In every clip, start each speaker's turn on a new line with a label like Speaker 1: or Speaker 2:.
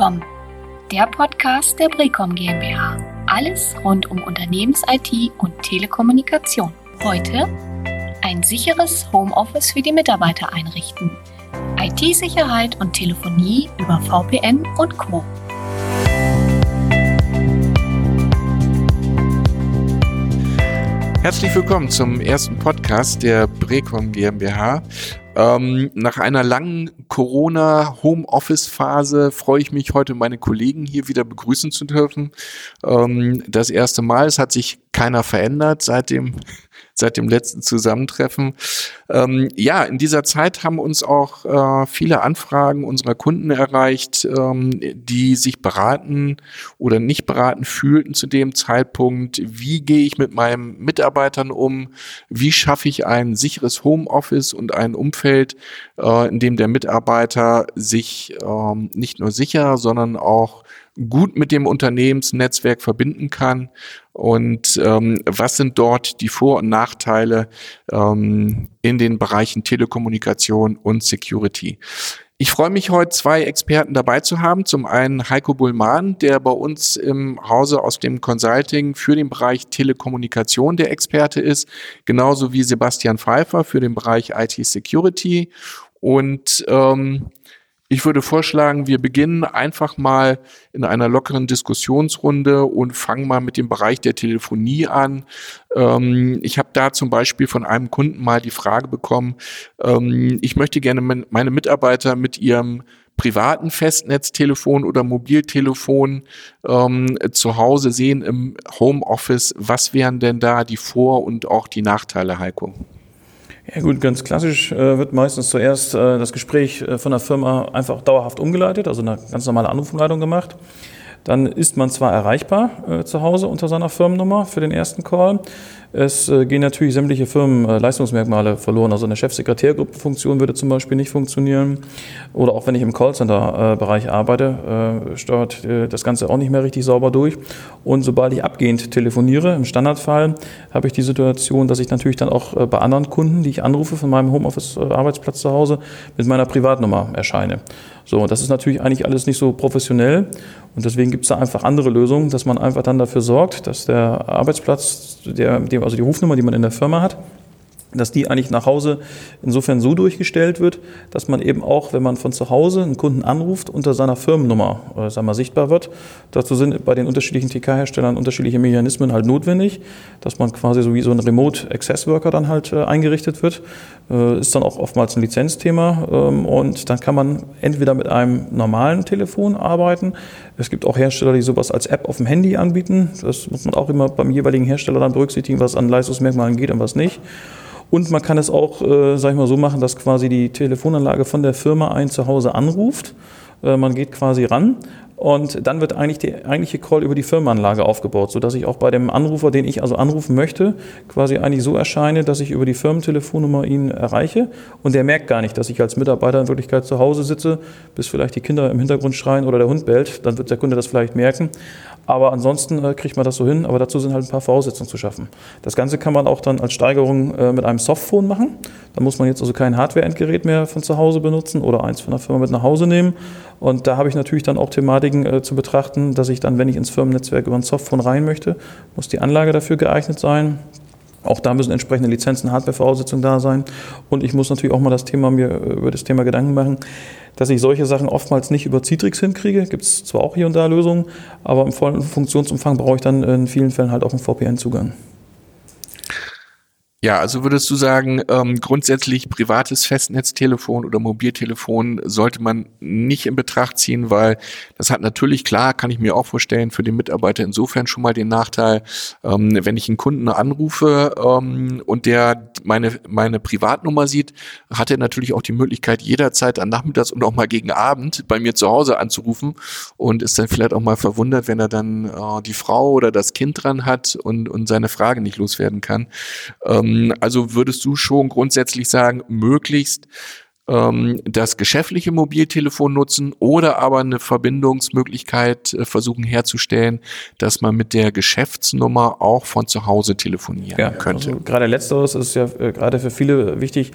Speaker 1: Brecom, der Podcast der Brecom GmbH. Alles rund um Unternehmens-IT und Telekommunikation. Heute ein sicheres Homeoffice für die Mitarbeiter einrichten. IT-Sicherheit und Telefonie über VPN und Co.
Speaker 2: Herzlich willkommen zum ersten Podcast der Brecom GmbH. Ähm, nach einer langen Corona-Homeoffice-Phase freue ich mich heute, meine Kollegen hier wieder begrüßen zu dürfen. Ähm, das erste Mal, es hat sich keiner verändert seit dem seit dem letzten Zusammentreffen. Ähm, ja, in dieser Zeit haben uns auch äh, viele Anfragen unserer Kunden erreicht, ähm, die sich beraten oder nicht beraten fühlten zu dem Zeitpunkt. Wie gehe ich mit meinen Mitarbeitern um? Wie schaffe ich ein sicheres Homeoffice und ein Umfeld, äh, in dem der Mitarbeiter sich ähm, nicht nur sicher, sondern auch gut mit dem Unternehmensnetzwerk verbinden kann und ähm, was sind dort die Vor- und Nachteile ähm, in den Bereichen Telekommunikation und Security. Ich freue mich heute, zwei Experten dabei zu haben. Zum einen Heiko Bullmann, der bei uns im Hause aus dem Consulting für den Bereich Telekommunikation der Experte ist, genauso wie Sebastian Pfeiffer für den Bereich IT Security. Und ähm, ich würde vorschlagen, wir beginnen einfach mal in einer lockeren Diskussionsrunde und fangen mal mit dem Bereich der Telefonie an. Ähm, ich habe da zum Beispiel von einem Kunden mal die Frage bekommen, ähm, ich möchte gerne meine Mitarbeiter mit ihrem privaten Festnetztelefon oder Mobiltelefon ähm, zu Hause sehen im Homeoffice. Was wären denn da die Vor- und auch die Nachteile, Heiko?
Speaker 3: Ja gut, ganz klassisch äh, wird meistens zuerst äh, das Gespräch äh, von der Firma einfach dauerhaft umgeleitet, also eine ganz normale Anrufumleitung gemacht. Dann ist man zwar erreichbar äh, zu Hause unter seiner Firmennummer für den ersten Call, es äh, gehen natürlich sämtliche Firmenleistungsmerkmale verloren. Also eine Chefsekretärgruppenfunktion würde zum Beispiel nicht funktionieren. Oder auch wenn ich im Callcenter-Bereich arbeite, äh, steuert äh, das Ganze auch nicht mehr richtig sauber durch. Und sobald ich abgehend telefoniere, im Standardfall, habe ich die Situation, dass ich natürlich dann auch bei anderen Kunden, die ich anrufe von meinem Homeoffice-Arbeitsplatz zu Hause, mit meiner Privatnummer erscheine. So, das ist natürlich eigentlich alles nicht so professionell und deswegen gibt es da einfach andere Lösungen, dass man einfach dann dafür sorgt, dass der Arbeitsplatz, der, also die Rufnummer, die man in der Firma hat, dass die eigentlich nach Hause insofern so durchgestellt wird, dass man eben auch, wenn man von zu Hause einen Kunden anruft, unter seiner Firmennummer äh, sagen wir, sichtbar wird. Dazu sind bei den unterschiedlichen TK-Herstellern unterschiedliche Mechanismen halt notwendig, dass man quasi so wie so ein Remote Access Worker dann halt äh, eingerichtet wird. Äh, ist dann auch oftmals ein Lizenzthema ähm, und dann kann man entweder mit einem normalen Telefon arbeiten. Es gibt auch Hersteller, die sowas als App auf dem Handy anbieten. Das muss man auch immer beim jeweiligen Hersteller dann berücksichtigen, was an Leistungsmerkmalen geht und was nicht. Und man kann es auch, äh, sag ich mal, so machen, dass quasi die Telefonanlage von der Firma ein zu Hause anruft. Äh, man geht quasi ran und dann wird eigentlich der eigentliche Call über die Firmenanlage aufgebaut, sodass ich auch bei dem Anrufer, den ich also anrufen möchte, quasi eigentlich so erscheine, dass ich über die Firmentelefonnummer ihn erreiche und der merkt gar nicht, dass ich als Mitarbeiter in Wirklichkeit zu Hause sitze, bis vielleicht die Kinder im Hintergrund schreien oder der Hund bellt, dann wird der Kunde das vielleicht merken. Aber ansonsten äh, kriegt man das so hin, aber dazu sind halt ein paar Voraussetzungen zu schaffen. Das Ganze kann man auch dann als Steigerung äh, mit einem Softphone machen. Da muss man jetzt also kein Hardware-Endgerät mehr von zu Hause benutzen oder eins von der Firma mit nach Hause nehmen. Und da habe ich natürlich dann auch Thematiken äh, zu betrachten, dass ich dann, wenn ich ins Firmennetzwerk über ein Softphone rein möchte, muss die Anlage dafür geeignet sein. Auch da müssen entsprechende Lizenzen, Hardware-Voraussetzungen da sein. Und ich muss natürlich auch mal das Thema mir äh, über das Thema Gedanken machen, dass ich solche Sachen oftmals nicht über Citrix hinkriege. Gibt es zwar auch hier und da Lösungen, aber im vollen Funktionsumfang brauche ich dann in vielen Fällen halt auch einen VPN-Zugang.
Speaker 2: Ja, also würdest du sagen, ähm, grundsätzlich privates Festnetztelefon oder Mobiltelefon sollte man nicht in Betracht ziehen, weil das hat natürlich klar, kann ich mir auch vorstellen, für den Mitarbeiter insofern schon mal den Nachteil, ähm, wenn ich einen Kunden anrufe ähm, und der meine, meine Privatnummer sieht, hat er natürlich auch die Möglichkeit, jederzeit an Nachmittags und auch mal gegen Abend bei mir zu Hause anzurufen und ist dann vielleicht auch mal verwundert, wenn er dann äh, die Frau oder das Kind dran hat und, und seine Frage nicht loswerden kann. Ähm, also würdest du schon grundsätzlich sagen, möglichst ähm, das geschäftliche Mobiltelefon nutzen oder aber eine Verbindungsmöglichkeit äh, versuchen herzustellen, dass man mit der Geschäftsnummer auch von zu Hause telefonieren ja, könnte.
Speaker 3: Also gerade letzteres ist ja äh, gerade für viele wichtig.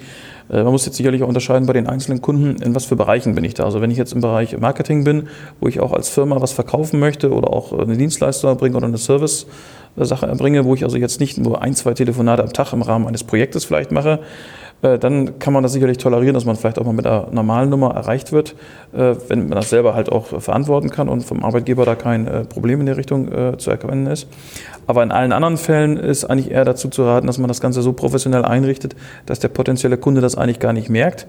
Speaker 3: Äh, man muss jetzt sicherlich auch unterscheiden bei den einzelnen Kunden, in was für Bereichen bin ich da. Also wenn ich jetzt im Bereich Marketing bin, wo ich auch als Firma was verkaufen möchte oder auch eine Dienstleistung erbringe oder eine Service Sache erbringe, wo ich also jetzt nicht nur ein, zwei Telefonate am Tag im Rahmen eines Projektes vielleicht mache, äh, dann kann man das sicherlich tolerieren, dass man vielleicht auch mal mit einer normalen Nummer erreicht wird, äh, wenn man das selber halt auch verantworten kann und vom Arbeitgeber da kein äh, Problem in der Richtung zu erkennen ist. Aber in allen anderen Fällen ist eigentlich eher dazu zu raten, dass man das Ganze so professionell einrichtet, dass der potenzielle Kunde das eigentlich gar nicht merkt.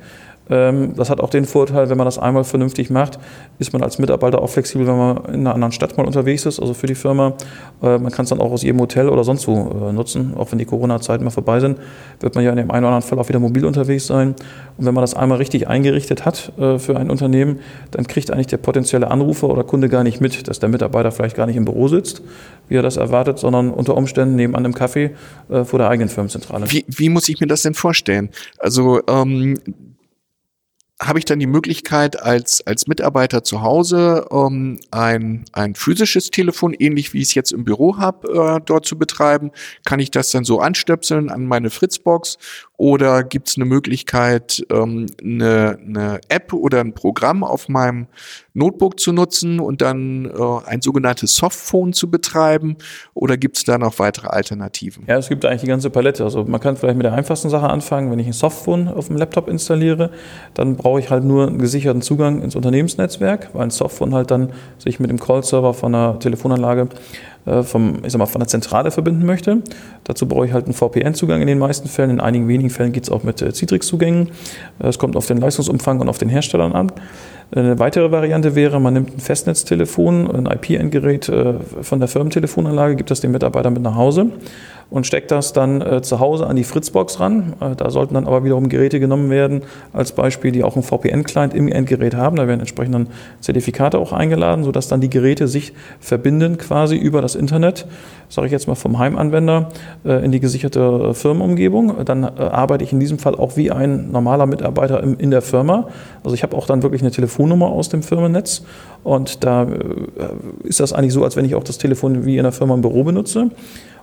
Speaker 3: Ähm, das hat auch den Vorteil, wenn man das einmal vernünftig macht, ist man als Mitarbeiter auch flexibel, wenn man in einer anderen Stadt mal unterwegs ist, also für die Firma. Äh, man kann es dann auch aus jedem Hotel oder sonst wo äh, nutzen. Auch wenn die Corona-Zeiten mal vorbei sind, wird man ja in dem einen oder anderen Fall auch wieder mobil unterwegs sein. Und wenn man das einmal richtig eingerichtet hat äh, für ein Unternehmen, dann kriegt eigentlich der potenzielle Anrufer oder Kunde gar nicht mit, dass der Mitarbeiter vielleicht gar nicht im Büro sitzt, wie er das erwartet, sondern unter Umständen nebenan im Café vor der eigenen Firmenzentrale.
Speaker 2: Wie, wie muss ich mir das denn vorstellen? Also ähm habe ich dann die Möglichkeit, als, als Mitarbeiter zu Hause ähm, ein, ein physisches Telefon, ähnlich wie ich es jetzt im Büro habe, äh, dort zu betreiben? Kann ich das dann so anstöpseln an meine Fritzbox oder gibt es eine Möglichkeit, ähm, eine, eine App oder ein Programm auf meinem Notebook zu nutzen und dann äh, ein sogenanntes Softphone zu betreiben? Oder gibt es da noch weitere Alternativen?
Speaker 3: Ja, es gibt eigentlich die ganze Palette. Also man kann vielleicht mit der einfachsten Sache anfangen. Wenn ich ein Softphone auf dem Laptop installiere, dann brauche ich halt nur einen gesicherten Zugang ins Unternehmensnetzwerk, weil ein Softphone halt dann sich mit dem Callserver von einer Telefonanlage vom, ich sag mal, von der Zentrale verbinden möchte. Dazu brauche ich halt einen VPN-Zugang in den meisten Fällen. In einigen wenigen Fällen geht es auch mit äh, Citrix-Zugängen. Äh, es kommt auf den Leistungsumfang und auf den Herstellern an. Eine weitere Variante wäre, man nimmt ein Festnetztelefon, ein IP-Endgerät von der Firmentelefonanlage, gibt das dem Mitarbeiter mit nach Hause und steckt das dann äh, zu Hause an die Fritzbox ran. Äh, da sollten dann aber wiederum Geräte genommen werden, als Beispiel, die auch einen VPN-Client im Endgerät haben. Da werden entsprechend dann Zertifikate auch eingeladen, sodass dann die Geräte sich verbinden quasi über das Internet, sage ich jetzt mal vom Heimanwender äh, in die gesicherte äh, Firmenumgebung. Dann äh, arbeite ich in diesem Fall auch wie ein normaler Mitarbeiter im, in der Firma. Also ich habe auch dann wirklich eine Telefonnummer aus dem Firmennetz und da äh, ist das eigentlich so, als wenn ich auch das Telefon wie in der Firma im Büro benutze.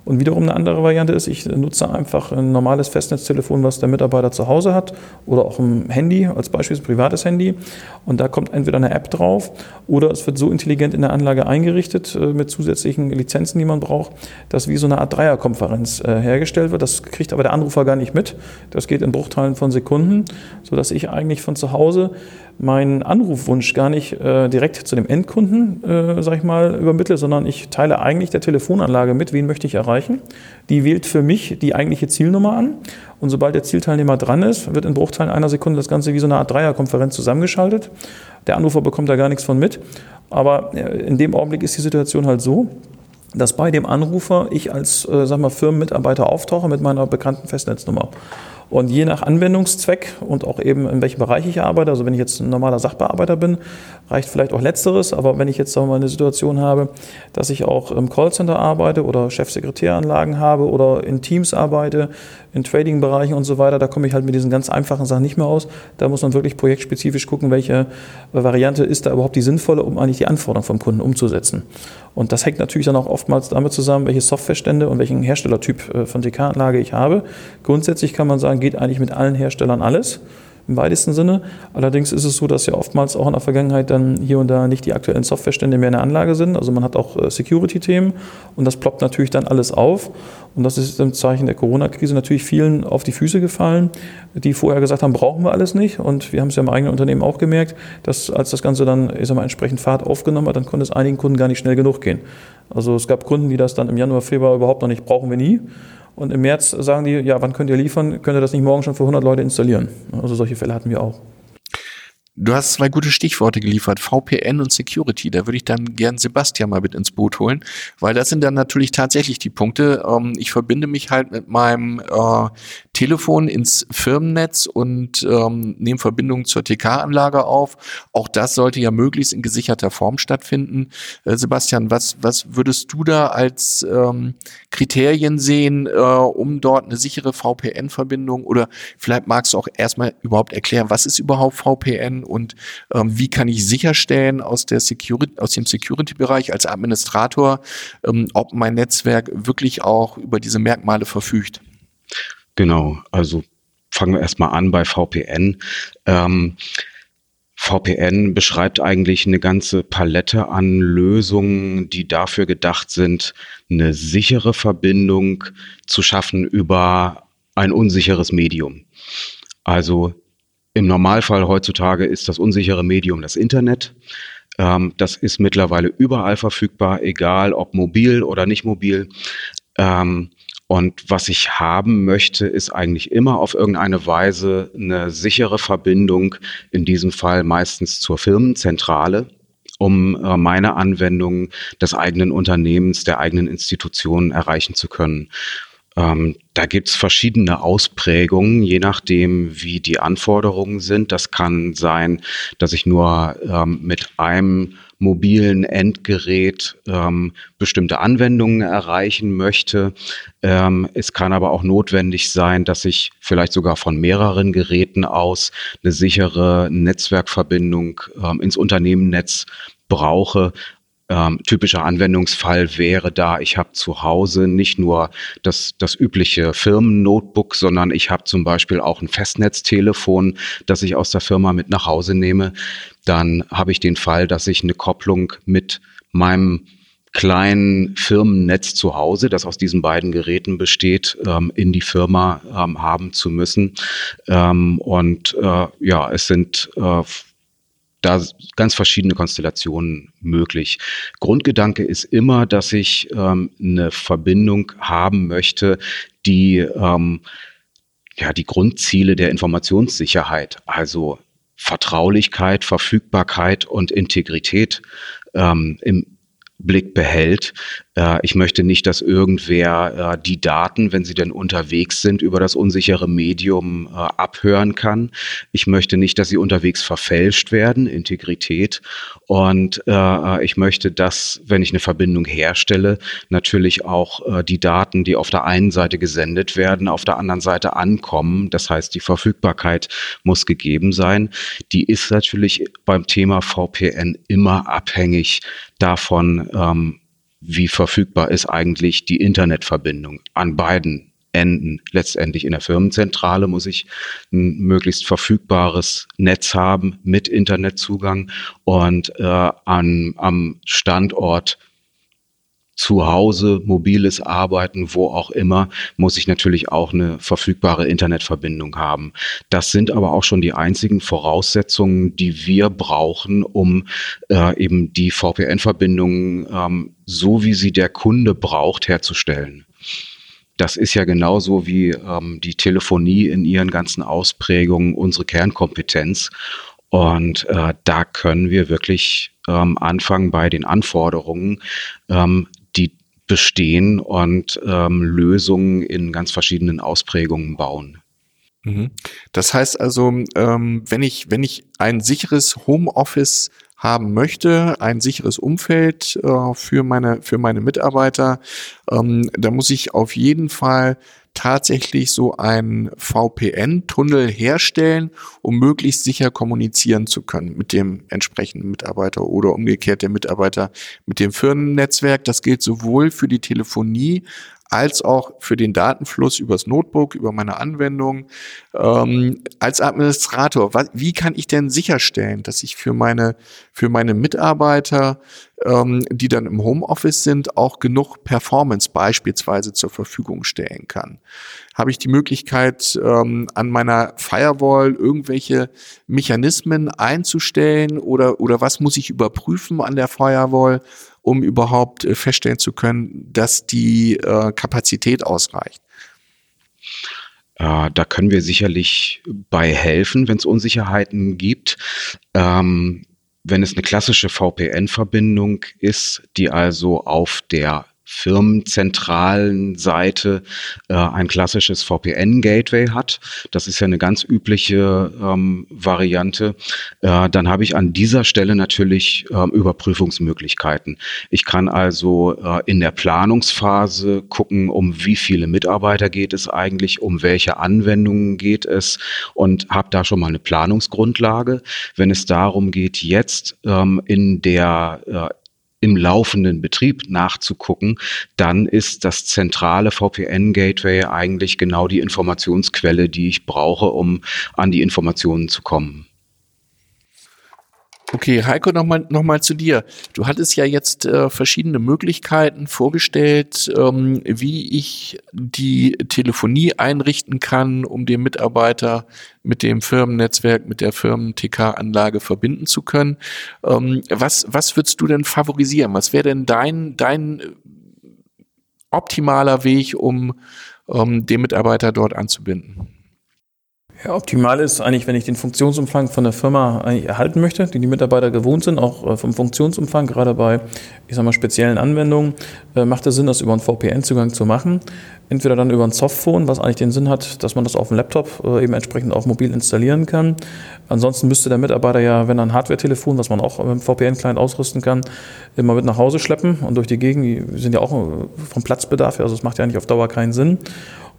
Speaker 3: Und wiederum eine andere Variante ist, ich nutze einfach ein normales Festnetztelefon, was der Mitarbeiter zu Hause hat oder auch ein Handy, als Beispiel ein privates Handy. Und da kommt entweder eine App drauf oder es wird so intelligent in der Anlage eingerichtet äh, mit zusätzlichen Lizenzen, die man braucht, dass wie so eine Art Dreierkonferenz äh, hergestellt wird. Das kriegt aber der Anrufer gar nicht mit. Das geht in Bruchteilen von Sekunden, sodass ich eigentlich von zu Hause meinen Anrufwunsch gar nicht äh, direkt zu dem Endkunden, äh, sag ich mal, übermittle, sondern ich teile eigentlich der Telefonanlage mit, wen möchte ich erreichen. Die wählt für mich die eigentliche Zielnummer an und sobald der Zielteilnehmer dran ist, wird in Bruchteilen einer Sekunde das Ganze wie so eine Art Dreierkonferenz zusammengeschaltet. Der Anrufer bekommt da gar nichts von mit, aber äh, in dem Augenblick ist die Situation halt so, dass bei dem Anrufer ich als äh, sag mal, Firmenmitarbeiter auftauche mit meiner bekannten Festnetznummer. Und je nach Anwendungszweck und auch eben in welchem Bereich ich arbeite, also wenn ich jetzt ein normaler Sachbearbeiter bin, reicht vielleicht auch letzteres, aber wenn ich jetzt sagen mal eine Situation habe, dass ich auch im Callcenter arbeite oder Chefsekretäranlagen habe oder in Teams arbeite, in Trading-Bereichen und so weiter, da komme ich halt mit diesen ganz einfachen Sachen nicht mehr aus. Da muss man wirklich projektspezifisch gucken, welche Variante ist da überhaupt die sinnvolle, um eigentlich die Anforderungen vom Kunden umzusetzen. Und das hängt natürlich dann auch oftmals damit zusammen, welche Softwarestände und welchen Herstellertyp äh, von TK-Anlage ich habe. Grundsätzlich kann man sagen, geht eigentlich mit allen Herstellern alles im weitesten Sinne. Allerdings ist es so, dass ja oftmals auch in der Vergangenheit dann hier und da nicht die aktuellen Softwarestände mehr in der Anlage sind. Also man hat auch äh, Security-Themen und das ploppt natürlich dann alles auf. Und das ist im Zeichen der Corona-Krise natürlich vielen auf die Füße gefallen, die vorher gesagt haben, brauchen wir alles nicht. Und wir haben es ja im eigenen Unternehmen auch gemerkt, dass als das Ganze dann ich sag mal, entsprechend Fahrt aufgenommen hat, dann konnte es einigen Kunden gar nicht schnell genug gehen. Also es gab Kunden, die das dann im Januar, Februar überhaupt noch nicht brauchen wir nie. Und im März sagen die, ja, wann könnt ihr liefern? Könnt ihr das nicht morgen schon für 100 Leute installieren? Also solche Fälle hatten wir auch.
Speaker 2: Du hast zwei gute Stichworte geliefert, VPN und Security. Da würde ich dann gern Sebastian mal mit ins Boot holen, weil das sind dann natürlich tatsächlich die Punkte. Ähm, ich verbinde mich halt mit meinem äh, Telefon ins Firmennetz und ähm, nehme Verbindung zur TK-Anlage auf. Auch das sollte ja möglichst in gesicherter Form stattfinden. Äh, Sebastian, was, was würdest du da als ähm, Kriterien sehen, äh, um dort eine sichere VPN-Verbindung oder vielleicht magst du auch erstmal überhaupt erklären, was ist überhaupt VPN und ähm, wie kann ich sicherstellen aus, der Security, aus dem Security-Bereich als Administrator, ähm, ob mein Netzwerk wirklich auch über diese Merkmale verfügt?
Speaker 4: Genau, also fangen wir erstmal an bei VPN. Ähm, VPN beschreibt eigentlich eine ganze Palette an Lösungen, die dafür gedacht sind, eine sichere Verbindung zu schaffen über ein unsicheres Medium. Also im Normalfall heutzutage ist das unsichere Medium das Internet. Ähm, das ist mittlerweile überall verfügbar, egal ob mobil oder nicht mobil. Ähm, und was ich haben möchte, ist eigentlich immer auf irgendeine Weise eine sichere Verbindung, in diesem Fall meistens zur Firmenzentrale, um äh, meine Anwendungen des eigenen Unternehmens, der eigenen Institutionen erreichen zu können. Ähm, da gibt's verschiedene Ausprägungen, je nachdem, wie die Anforderungen sind. Das kann sein, dass ich nur ähm, mit einem mobilen Endgerät ähm, bestimmte Anwendungen erreichen möchte. Ähm, es kann aber auch notwendig sein, dass ich vielleicht sogar von mehreren Geräten aus eine sichere Netzwerkverbindung ähm, ins Unternehmennetz brauche, ähm, typischer Anwendungsfall wäre da, ich habe zu Hause nicht nur das, das übliche Firmen-Notebook, sondern ich habe zum Beispiel auch ein Festnetztelefon, das ich aus der Firma mit nach Hause nehme. Dann habe ich den Fall, dass ich eine Kopplung mit meinem kleinen Firmennetz zu Hause, das aus diesen beiden Geräten besteht, ähm, in die Firma ähm, haben zu müssen. Ähm, und äh, ja, es sind äh, da ganz verschiedene Konstellationen möglich. Grundgedanke ist immer, dass ich ähm, eine Verbindung haben möchte, die ähm, ja die Grundziele der Informationssicherheit, also Vertraulichkeit, Verfügbarkeit und Integrität ähm, im Blick behält. Äh, ich möchte nicht, dass irgendwer äh, die Daten, wenn sie denn unterwegs sind, über das unsichere Medium äh, abhören kann. Ich möchte nicht, dass sie unterwegs verfälscht werden, Integrität. Und ich möchte, dass, wenn ich eine Verbindung herstelle, natürlich auch die Daten, die auf der einen Seite gesendet werden, auf der anderen Seite ankommen. Das heißt, die Verfügbarkeit muss gegeben sein. Die ist natürlich beim Thema VPN immer abhängig davon, ähm, wie verfügbar ist eigentlich die Internetverbindung an beiden Enden. Letztendlich in der Firmenzentrale muss ich ein möglichst verfügbares Netz haben mit Internetzugang und äh, an, am Standort zu Hause, mobiles Arbeiten, wo auch immer, muss ich natürlich auch eine verfügbare Internetverbindung haben. Das sind aber auch schon die einzigen Voraussetzungen, die wir brauchen, um äh, eben die VPN-Verbindung ähm, so, wie sie der Kunde braucht, herzustellen. Das ist ja genauso wie ähm, die Telefonie in ihren ganzen Ausprägungen unsere Kernkompetenz. Und äh, da können wir wirklich ähm, anfangen bei den Anforderungen, ähm, bestehen und ähm, Lösungen in ganz verschiedenen Ausprägungen bauen.
Speaker 2: Mhm. Das heißt also, ähm, wenn ich, wenn ich ein sicheres Homeoffice haben möchte, ein sicheres Umfeld äh, für meine, für meine Mitarbeiter, ähm, da muss ich auf jeden Fall tatsächlich so einen VPN-Tunnel herstellen, um möglichst sicher kommunizieren zu können mit dem entsprechenden Mitarbeiter oder umgekehrt der Mitarbeiter mit dem Firmennetzwerk. Das gilt sowohl für die Telefonie als auch für den Datenfluss übers Notebook, über meine Anwendung. Ähm, als Administrator, was, wie kann ich denn sicherstellen, dass ich für meine, für meine Mitarbeiter, ähm, die dann im Homeoffice sind, auch genug Performance beispielsweise zur Verfügung stellen kann? Habe ich die Möglichkeit, ähm, an meiner Firewall irgendwelche Mechanismen einzustellen oder, oder was muss ich überprüfen an der Firewall? Um überhaupt äh, feststellen zu können, dass die äh, Kapazität ausreicht?
Speaker 4: Äh, da können wir sicherlich bei helfen, wenn es Unsicherheiten gibt. Ähm, wenn es eine klassische VPN-Verbindung ist, die also auf der firmenzentralen Seite äh, ein klassisches VPN-Gateway hat. Das ist ja eine ganz übliche ähm, Variante. Äh, dann habe ich an dieser Stelle natürlich ähm, Überprüfungsmöglichkeiten. Ich kann also äh, in der Planungsphase gucken, um wie viele Mitarbeiter geht es eigentlich, um welche Anwendungen geht es und habe da schon mal eine Planungsgrundlage. Wenn es darum geht, jetzt ähm, in der äh, im laufenden Betrieb nachzugucken, dann ist das zentrale VPN-Gateway eigentlich genau die Informationsquelle, die ich brauche, um an die Informationen zu kommen.
Speaker 2: Okay, Heiko, nochmal noch mal zu dir. Du hattest ja jetzt äh, verschiedene Möglichkeiten vorgestellt, ähm, wie ich die Telefonie einrichten kann, um den Mitarbeiter mit dem Firmennetzwerk, mit der Firmen-TK-Anlage verbinden zu können. Ähm, was, was würdest du denn favorisieren? Was wäre denn dein, dein optimaler Weg, um ähm, den Mitarbeiter dort anzubinden?
Speaker 3: Ja, optimal ist eigentlich, wenn ich den Funktionsumfang von der Firma eigentlich erhalten möchte, die die Mitarbeiter gewohnt sind, auch äh, vom Funktionsumfang, gerade bei, ich sag mal, speziellen Anwendungen, äh, macht es Sinn, das über einen VPN-Zugang zu machen. Entweder dann über ein Softphone, was eigentlich den Sinn hat, dass man das auf dem Laptop äh, eben entsprechend auch mobil installieren kann. Ansonsten müsste der Mitarbeiter ja, wenn er ein Hardware-Telefon, was man auch mit dem VPN-Client ausrüsten kann, immer mit nach Hause schleppen und durch die Gegend, die sind ja auch vom Platzbedarf, also es macht ja nicht auf Dauer keinen Sinn.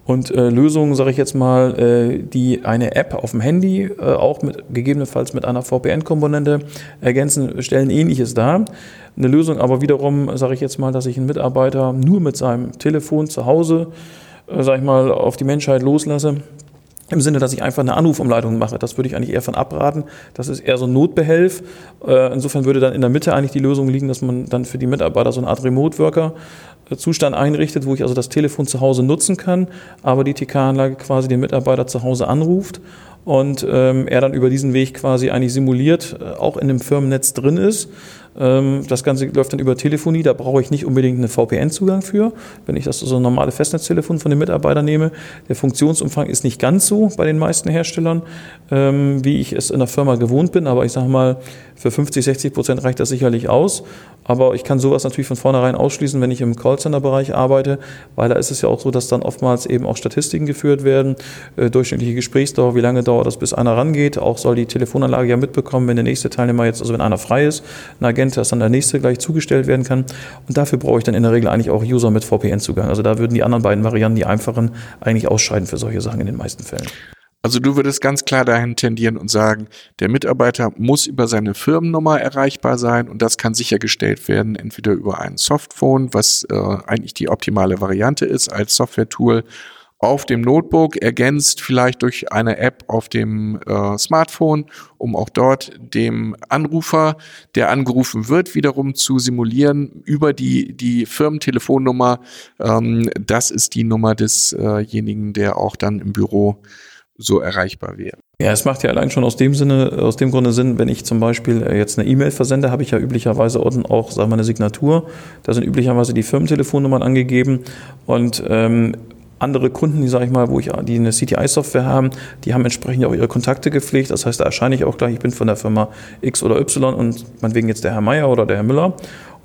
Speaker 3: Und äh, Lösungen, sage ich jetzt mal, äh, die eine App auf dem Handy äh, auch mit, gegebenenfalls mit einer VPN-Komponente ergänzen, stellen ähnliches dar. Eine Lösung aber wiederum, sage ich jetzt mal, dass ich einen Mitarbeiter nur mit seinem Telefon zu Hause, äh, sage ich mal, auf die Menschheit loslasse. Im Sinne, dass ich einfach eine Anrufumleitung mache. Das würde ich eigentlich eher von abraten. Das ist eher so ein Notbehelf. Äh, insofern würde dann in der Mitte eigentlich die Lösung liegen, dass man dann für die Mitarbeiter so eine Art Remote-Worker Zustand einrichtet, wo ich also das Telefon zu Hause nutzen kann, aber die TK-Anlage quasi den Mitarbeiter zu Hause anruft und ähm, er dann über diesen Weg quasi eigentlich simuliert, äh, auch in dem Firmennetz drin ist das Ganze läuft dann über Telefonie, da brauche ich nicht unbedingt einen VPN-Zugang für, wenn ich das so normale Festnetztelefon von den Mitarbeitern nehme. Der Funktionsumfang ist nicht ganz so bei den meisten Herstellern, ähm, wie ich es in der Firma gewohnt bin, aber ich sage mal, für 50, 60 Prozent reicht das sicherlich aus. Aber ich kann sowas natürlich von vornherein ausschließen, wenn ich im Callcenter-Bereich arbeite, weil da ist es ja auch so, dass dann oftmals eben auch Statistiken geführt werden, äh, durchschnittliche Gesprächsdauer, wie lange dauert das, bis einer rangeht. Auch soll die Telefonanlage ja mitbekommen, wenn der nächste Teilnehmer jetzt, also wenn einer frei ist, ein Agent Agent, dass dann der nächste gleich zugestellt werden kann. Und dafür brauche ich dann in der Regel eigentlich auch User mit VPN-Zugang. Also da würden die anderen beiden Varianten, die einfachen, eigentlich ausscheiden für solche Sachen in den meisten Fällen.
Speaker 2: Also du würdest ganz klar dahin tendieren und sagen, der Mitarbeiter muss über seine Firmennummer erreichbar sein und das kann sichergestellt werden, entweder über ein Softphone, was äh, eigentlich die optimale Variante ist als Software-Tool auf dem Notebook, ergänzt vielleicht durch eine App auf dem äh, Smartphone, um auch dort dem Anrufer, der angerufen wird, wiederum zu simulieren über die, die Firmentelefonnummer. Ähm, das ist die Nummer desjenigen, der auch dann im Büro so erreichbar wäre.
Speaker 3: Ja, es macht ja allein schon aus dem Sinne, aus dem Grunde Sinn, wenn ich zum Beispiel äh, jetzt eine E-Mail versende, habe ich ja üblicherweise unten auch, sagen wir, eine Signatur. Da sind üblicherweise die Firmentelefonnummern angegeben und ähm, andere Kunden, die sage ich mal, wo ich die eine CTI-Software haben, die haben entsprechend auch ihre Kontakte gepflegt. Das heißt, da erscheine ich auch gleich, ich bin von der Firma X oder Y und meinetwegen jetzt der Herr Meier oder der Herr Müller.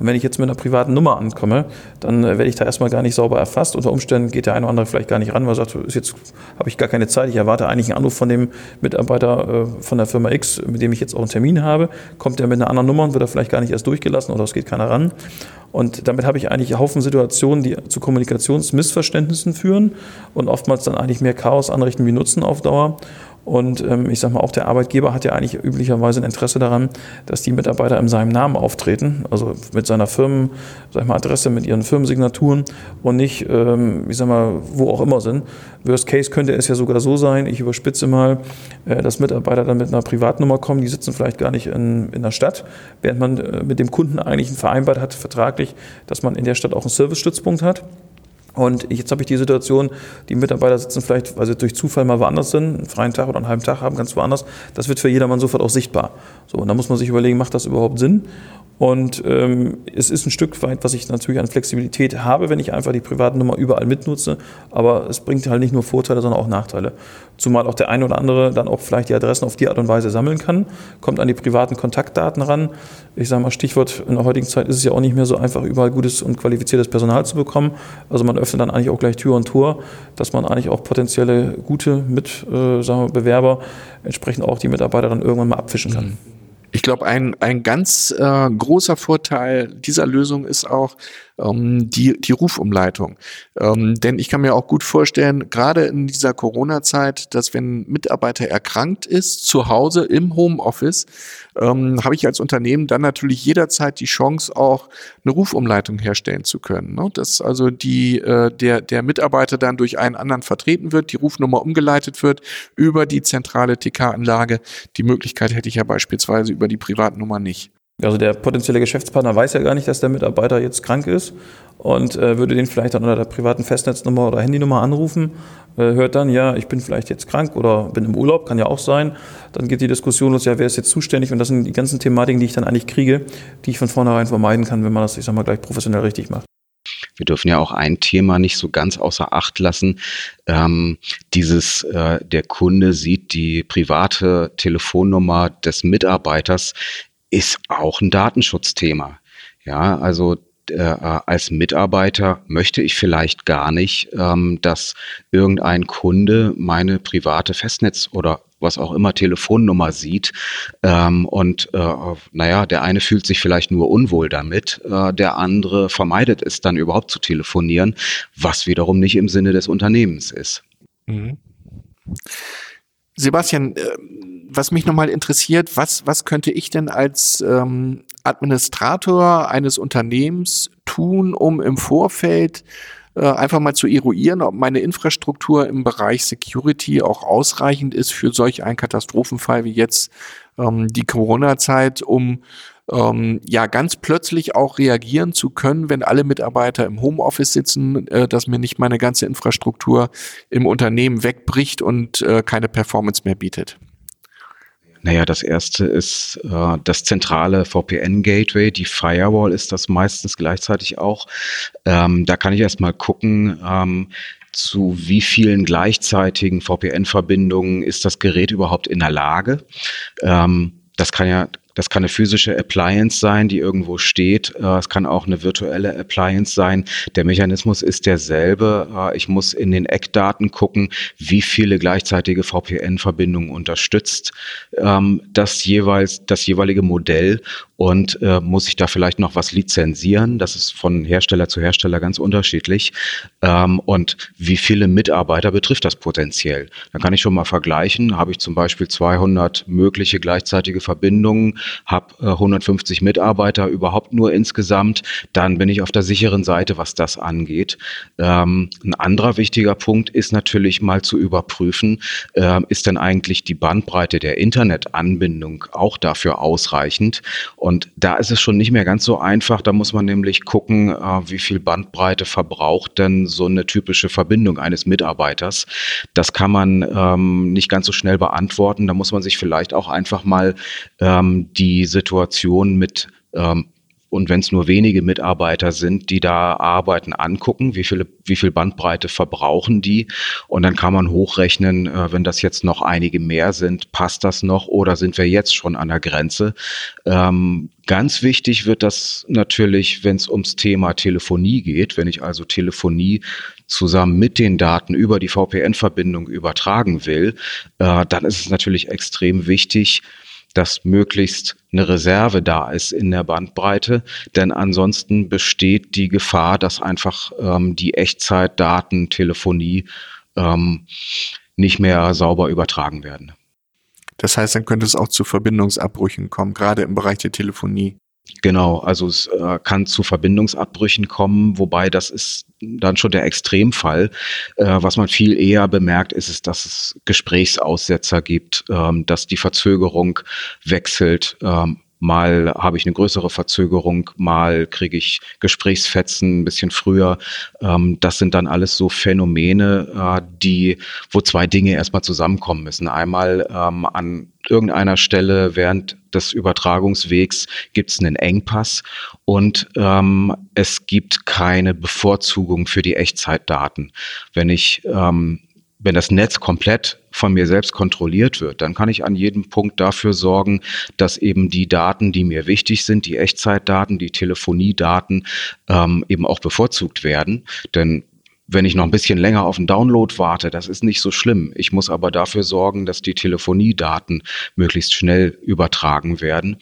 Speaker 3: Und wenn ich jetzt mit einer privaten Nummer ankomme, dann äh, werde ich da erstmal gar nicht sauber erfasst. Unter Umständen geht der eine oder andere vielleicht gar nicht ran, weil er sagt, ist jetzt habe ich gar keine Zeit. Ich erwarte eigentlich einen Anruf von dem Mitarbeiter äh, von der Firma X, mit dem ich jetzt auch einen Termin habe. Kommt der mit einer anderen Nummer und wird er vielleicht gar nicht erst durchgelassen oder es geht keiner ran. Und damit habe ich eigentlich einen Haufen Situationen, die zu Kommunikationsmissverständnissen führen und oftmals dann eigentlich mehr Chaos anrichten wie Nutzen auf Dauer. Und ähm, ich sage mal, auch der Arbeitgeber hat ja eigentlich üblicherweise ein Interesse daran, dass die Mitarbeiter in seinem Namen auftreten, also mit seiner Firmen, sag mal, Adresse, mit ihren Firmensignaturen und nicht, ähm, ich sag mal, wo auch immer sind. Worst Case könnte es ja sogar so sein, ich überspitze mal, äh, dass Mitarbeiter dann mit einer Privatnummer kommen, die sitzen vielleicht gar nicht in, in der Stadt, während man äh, mit dem Kunden eigentlich vereinbart hat, vertraglich, dass man in der Stadt auch einen Service-Stützpunkt hat. Und jetzt habe ich die Situation, die Mitarbeiter sitzen vielleicht, weil sie durch Zufall mal woanders sind, einen freien Tag oder einen halben Tag haben, ganz woanders. Das wird für jedermann sofort auch sichtbar. So, und da muss man sich überlegen, macht das überhaupt Sinn? Und ähm, es ist ein Stück weit, was ich natürlich an Flexibilität habe, wenn ich einfach die privaten Nummer überall mitnutze. Aber es bringt halt nicht nur Vorteile, sondern auch Nachteile. Zumal auch der eine oder andere dann auch vielleicht die Adressen auf die Art und Weise sammeln kann, kommt an die privaten Kontaktdaten ran. Ich sage mal, Stichwort, in der heutigen Zeit ist es ja auch nicht mehr so einfach, überall gutes und qualifiziertes Personal zu bekommen. Also man öffnet dann eigentlich auch gleich Tür und Tor, dass man eigentlich auch potenzielle gute Mit, äh, entsprechend auch die Mitarbeiter dann irgendwann mal abfischen kann. Mhm.
Speaker 2: Ich glaube, ein, ein ganz äh, großer Vorteil dieser Lösung ist auch, ähm, die, die Rufumleitung. Ähm, denn ich kann mir auch gut vorstellen, gerade in dieser Corona-Zeit, dass wenn ein Mitarbeiter erkrankt ist, zu Hause im Homeoffice, ähm, habe ich als Unternehmen dann natürlich jederzeit die Chance, auch eine Rufumleitung herstellen zu können. Ne? Dass also die, äh, der, der Mitarbeiter dann durch einen anderen vertreten wird, die Rufnummer umgeleitet wird über die zentrale TK-Anlage. Die Möglichkeit hätte ich ja beispielsweise über die Privatnummer nicht.
Speaker 3: Also der potenzielle Geschäftspartner weiß ja gar nicht, dass der Mitarbeiter jetzt krank ist und äh, würde den vielleicht dann unter der privaten Festnetznummer oder Handynummer anrufen, äh, hört dann, ja, ich bin vielleicht jetzt krank oder bin im Urlaub, kann ja auch sein. Dann geht die Diskussion los, ja, wer ist jetzt zuständig? Und das sind die ganzen Thematiken, die ich dann eigentlich kriege, die ich von vornherein vermeiden kann, wenn man das, ich sag mal, gleich professionell richtig macht.
Speaker 4: Wir dürfen ja auch ein Thema nicht so ganz außer Acht lassen. Ähm, dieses, äh, der Kunde sieht die private Telefonnummer des Mitarbeiters ist auch ein Datenschutzthema. Ja, also äh, als Mitarbeiter möchte ich vielleicht gar nicht, ähm, dass irgendein Kunde meine private Festnetz oder was auch immer Telefonnummer sieht. Ähm, und äh, naja, der eine fühlt sich vielleicht nur unwohl damit, äh, der andere vermeidet es dann überhaupt zu telefonieren, was wiederum nicht im Sinne des Unternehmens ist. Mhm.
Speaker 2: Sebastian, äh, was mich nochmal interessiert, was, was könnte ich denn als ähm, Administrator eines Unternehmens tun, um im Vorfeld äh, einfach mal zu eruieren, ob meine Infrastruktur im Bereich Security auch ausreichend ist für solch einen Katastrophenfall wie jetzt ähm, die Corona-Zeit, um ähm, ja ganz plötzlich auch reagieren zu können, wenn alle Mitarbeiter im Homeoffice sitzen, äh, dass mir nicht meine ganze Infrastruktur im Unternehmen wegbricht und äh, keine Performance mehr bietet.
Speaker 4: Naja, das erste ist äh, das zentrale VPN-Gateway. Die Firewall ist das meistens gleichzeitig auch. Ähm, da kann ich erstmal gucken, ähm, zu wie vielen gleichzeitigen VPN-Verbindungen ist das Gerät überhaupt in der Lage. Ähm, das kann ja das kann eine physische Appliance sein, die irgendwo steht. Äh, es kann auch eine virtuelle Appliance sein. Der Mechanismus ist derselbe. Äh, ich muss in den Eckdaten gucken, wie viele gleichzeitige VPN-Verbindungen unterstützt ähm, das jeweils das jeweilige Modell und äh, muss ich da vielleicht noch was lizenzieren? Das ist von Hersteller zu Hersteller ganz unterschiedlich. Ähm, und wie viele Mitarbeiter betrifft das potenziell? Da kann ich schon mal vergleichen. Habe ich zum Beispiel 200 mögliche gleichzeitige Verbindungen, habe äh, 150 Mitarbeiter überhaupt nur insgesamt, dann bin ich auf der sicheren Seite, was das angeht. Ähm, ein anderer wichtiger Punkt ist natürlich mal zu überprüfen, äh, ist denn eigentlich die Bandbreite der Internetanbindung auch dafür ausreichend? Und da ist es schon nicht mehr ganz so einfach. Da muss man nämlich gucken, äh, wie viel Bandbreite verbraucht denn so eine typische Verbindung eines Mitarbeiters. Das kann man ähm, nicht ganz so schnell beantworten. Da muss man sich vielleicht auch einfach mal ähm, die Situation mit ähm, und wenn es nur wenige Mitarbeiter sind, die da arbeiten, angucken, wie viele, wie viel Bandbreite verbrauchen die und dann kann man hochrechnen, äh, wenn das jetzt noch einige mehr sind, passt das noch oder sind wir jetzt schon an der Grenze? Ähm, ganz wichtig wird das natürlich, wenn es ums Thema Telefonie geht, wenn ich also Telefonie zusammen mit den Daten über die VPN-Verbindung übertragen will, äh, dann ist es natürlich extrem wichtig, dass möglichst eine Reserve da ist in der Bandbreite, denn ansonsten besteht die Gefahr, dass einfach ähm, die Echtzeitdaten, Telefonie ähm, nicht mehr sauber übertragen werden.
Speaker 2: Das heißt, dann könnte es auch zu Verbindungsabbrüchen kommen, gerade im Bereich der Telefonie.
Speaker 4: Genau, also es äh, kann zu Verbindungsabbrüchen kommen, wobei das ist dann schon der Extremfall. Äh, was man viel eher bemerkt, ist es, dass es Gesprächsaussetzer gibt, ähm, dass die Verzögerung wechselt. Ähm, mal habe ich eine größere Verzögerung, mal kriege ich Gesprächsfetzen ein bisschen früher. Ähm, das sind dann alles so Phänomene, äh, die, wo zwei Dinge erstmal zusammenkommen müssen. Einmal ähm, an irgendeiner Stelle während des Übertragungswegs gibt es einen Engpass und ähm, es gibt keine Bevorzugung für die Echtzeitdaten. Wenn ich ähm, wenn das Netz komplett von mir selbst kontrolliert wird, dann kann ich an jedem Punkt dafür sorgen, dass eben die Daten, die mir wichtig sind, die Echtzeitdaten, die Telefoniedaten ähm, eben auch bevorzugt werden. Denn wenn ich noch ein bisschen länger auf den Download warte, das ist nicht so schlimm. Ich muss aber dafür sorgen, dass die Telefoniedaten möglichst schnell übertragen werden.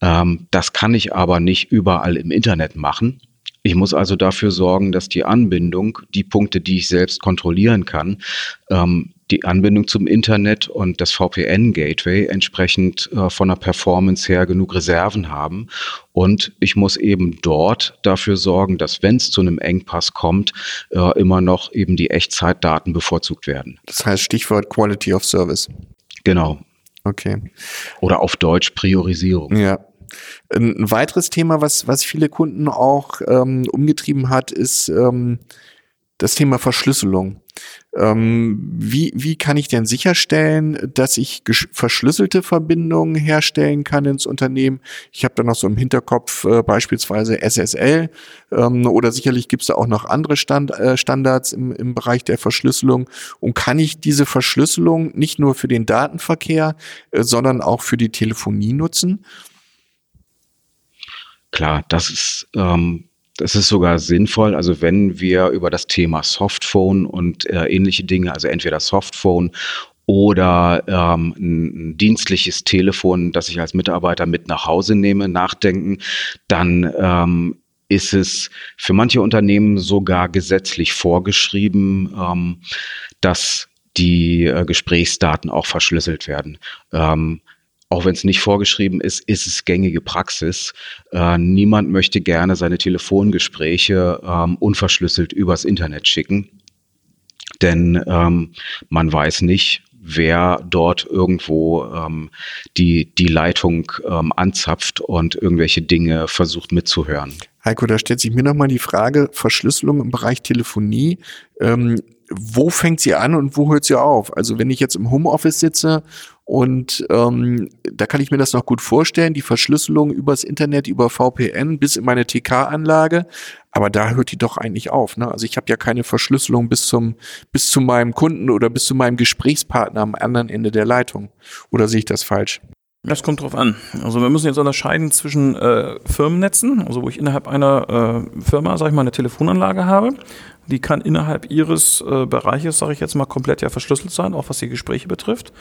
Speaker 4: Ähm, das kann ich aber nicht überall im Internet machen. Ich muss also dafür sorgen, dass die Anbindung, die Punkte, die ich selbst kontrollieren kann, ähm, die Anbindung zum Internet und das VPN-Gateway entsprechend äh, von der Performance her genug Reserven haben. Und ich muss eben dort dafür sorgen, dass wenn es zu einem Engpass kommt, äh, immer noch eben die Echtzeitdaten bevorzugt werden.
Speaker 2: Das heißt Stichwort Quality of Service.
Speaker 4: Genau.
Speaker 2: Okay.
Speaker 4: Oder auf Deutsch Priorisierung.
Speaker 2: Ja. Ein weiteres Thema, was, was viele Kunden auch ähm, umgetrieben hat, ist ähm, das Thema Verschlüsselung. Ähm, wie, wie kann ich denn sicherstellen, dass ich verschlüsselte Verbindungen herstellen kann ins Unternehmen? Ich habe da noch so im Hinterkopf äh, beispielsweise SSL ähm, oder sicherlich gibt es da auch noch andere Stand, äh, Standards im, im Bereich der Verschlüsselung. Und kann ich diese Verschlüsselung nicht nur für den Datenverkehr, äh, sondern auch für die Telefonie nutzen?
Speaker 4: Klar, das ist ähm, das ist sogar sinnvoll. Also wenn wir über das Thema Softphone und äh, ähnliche Dinge, also entweder Softphone oder ähm, ein dienstliches Telefon, das ich als Mitarbeiter mit nach Hause nehme, nachdenken, dann ähm, ist es für manche Unternehmen sogar gesetzlich vorgeschrieben, ähm, dass die äh, Gesprächsdaten auch verschlüsselt werden. Ähm, auch wenn es nicht vorgeschrieben ist, ist es gängige Praxis. Äh, niemand möchte gerne seine Telefongespräche ähm, unverschlüsselt übers Internet schicken, denn ähm, man weiß nicht, wer dort irgendwo ähm, die, die Leitung ähm, anzapft und irgendwelche Dinge versucht mitzuhören.
Speaker 2: Heiko, da stellt sich mir nochmal die Frage, Verschlüsselung im Bereich Telefonie. Ähm, wo fängt sie an und wo hört sie auf? Also wenn ich jetzt im Homeoffice sitze und ähm, da kann ich mir das noch gut vorstellen, die Verschlüsselung übers Internet, über VPN bis in meine TK-Anlage. Aber da hört die doch eigentlich auf. Ne? Also ich habe ja keine Verschlüsselung bis zum bis zu meinem Kunden oder bis zu meinem Gesprächspartner am anderen Ende der Leitung. Oder sehe ich das falsch?
Speaker 3: Das kommt drauf an. Also wir müssen jetzt unterscheiden zwischen äh, Firmennetzen, also wo ich innerhalb einer äh, Firma, sag ich mal, eine Telefonanlage habe die kann innerhalb ihres äh, Bereiches, sage ich jetzt mal, komplett ja verschlüsselt sein, auch was die Gespräche betrifft.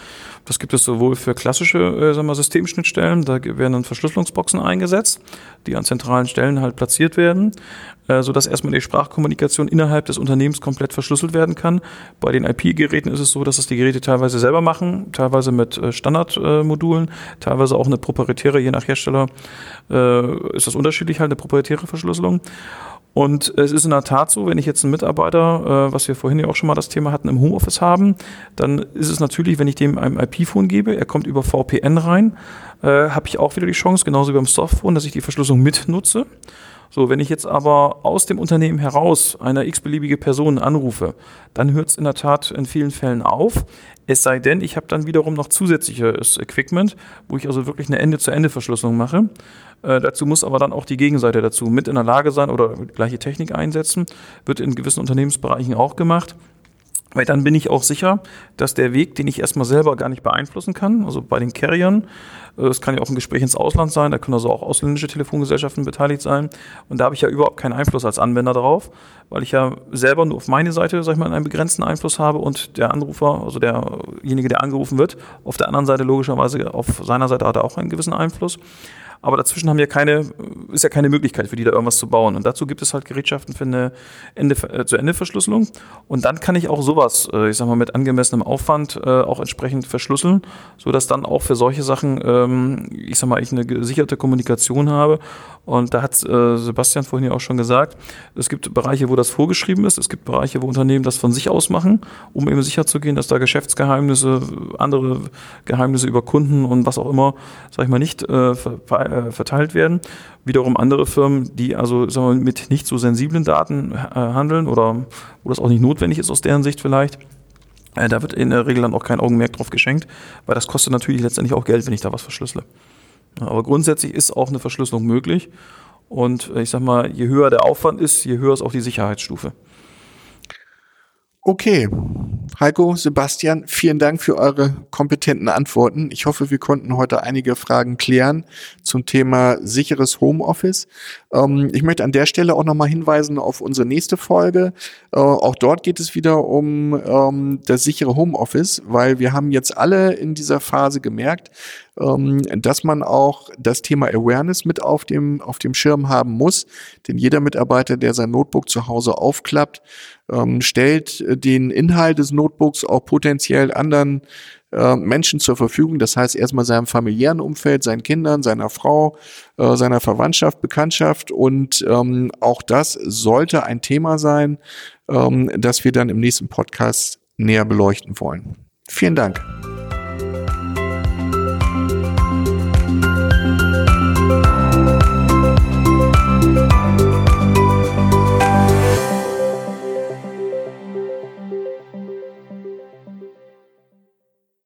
Speaker 3: Das gibt es sowohl für klassische äh, sagen wir, Systemschnittstellen, da werden dann Verschlüsselungsboxen eingesetzt, die an zentralen Stellen halt platziert werden, äh, sodass erstmal die Sprachkommunikation innerhalb des Unternehmens komplett verschlüsselt werden kann. Bei den IP-Geräten ist es so, dass das die Geräte teilweise selber machen, teilweise mit äh, Standardmodulen, teilweise auch eine proprietäre, je nach Hersteller äh, ist das unterschiedlich halt, eine proprietäre Verschlüsselung. Und es ist in der Tat so, wenn ich jetzt einen Mitarbeiter, äh, was wir vorhin ja auch schon mal das Thema hatten, im Homeoffice haben, dann ist es natürlich, wenn ich dem ein IP-Phone gebe, er kommt über VPN rein, äh, habe ich auch wieder die Chance, genauso wie beim Softphone, dass ich die Verschlüsselung mitnutze. So, wenn ich jetzt aber aus dem Unternehmen heraus eine x-beliebige Person anrufe, dann hört es in der Tat in vielen Fällen auf. Es sei denn, ich habe dann wiederum noch zusätzliches Equipment, wo ich also wirklich eine Ende-zu-Ende-Verschlüsselung mache. Äh, dazu muss aber dann auch die Gegenseite dazu mit in der Lage sein oder gleiche Technik einsetzen. Wird in gewissen Unternehmensbereichen auch gemacht. Weil dann bin ich auch sicher, dass der Weg, den ich erstmal selber gar nicht beeinflussen kann, also bei den Carriern, äh, es kann ja auch ein Gespräch ins Ausland sein, da können also auch ausländische Telefongesellschaften beteiligt sein. Und da habe ich ja überhaupt keinen Einfluss als Anwender drauf, weil ich ja selber nur auf meine Seite, sag ich mal, einen begrenzten Einfluss habe und der Anrufer, also derjenige, der angerufen wird, auf der anderen Seite logischerweise, auf seiner Seite hat er auch einen gewissen Einfluss aber dazwischen haben wir keine, ist ja keine Möglichkeit für die da irgendwas zu bauen. Und dazu gibt es halt Gerätschaften für eine Ende, äh, zu Ende Verschlüsselung. Und dann kann ich auch sowas, äh, ich sag mal, mit angemessenem Aufwand äh, auch entsprechend verschlüsseln, so dass dann auch für solche Sachen, ähm, ich sag mal, ich eine gesicherte Kommunikation habe. Und da hat äh, Sebastian vorhin ja auch schon gesagt, es gibt Bereiche, wo das vorgeschrieben ist, es gibt Bereiche, wo Unternehmen das von sich aus machen, um eben sicher zu gehen, dass da Geschäftsgeheimnisse, andere Geheimnisse über Kunden und was auch immer, sag ich mal, nicht äh, äh, verteilt werden. Wiederum andere Firmen, die also sagen wir, mit nicht so sensiblen Daten äh, handeln oder wo das auch nicht notwendig ist aus deren Sicht vielleicht. Äh, da wird in der Regel dann auch kein Augenmerk drauf geschenkt, weil das kostet natürlich letztendlich auch Geld, wenn ich da was verschlüssele. Aber grundsätzlich ist auch eine Verschlüsselung möglich. Und äh, ich sag mal, je höher der Aufwand ist, je höher ist auch die Sicherheitsstufe.
Speaker 2: Okay. Heiko, Sebastian, vielen Dank für eure kompetenten Antworten. Ich hoffe, wir konnten heute einige Fragen klären zum Thema sicheres Homeoffice. Ähm, ich möchte an der Stelle auch nochmal hinweisen auf unsere nächste Folge. Äh, auch dort geht es wieder um ähm, das sichere Homeoffice, weil wir haben jetzt alle in dieser Phase gemerkt, ähm, dass man auch das Thema Awareness mit auf dem, auf dem Schirm haben muss. Denn jeder Mitarbeiter, der sein Notebook zu Hause aufklappt, ähm, stellt den Inhalt des Notebooks auch potenziell anderen äh, Menschen zur Verfügung. Das heißt erstmal seinem familiären Umfeld, seinen Kindern, seiner Frau, äh, seiner Verwandtschaft, Bekanntschaft. Und ähm, auch das sollte ein Thema sein, ähm, das wir dann im nächsten Podcast näher beleuchten wollen. Vielen Dank.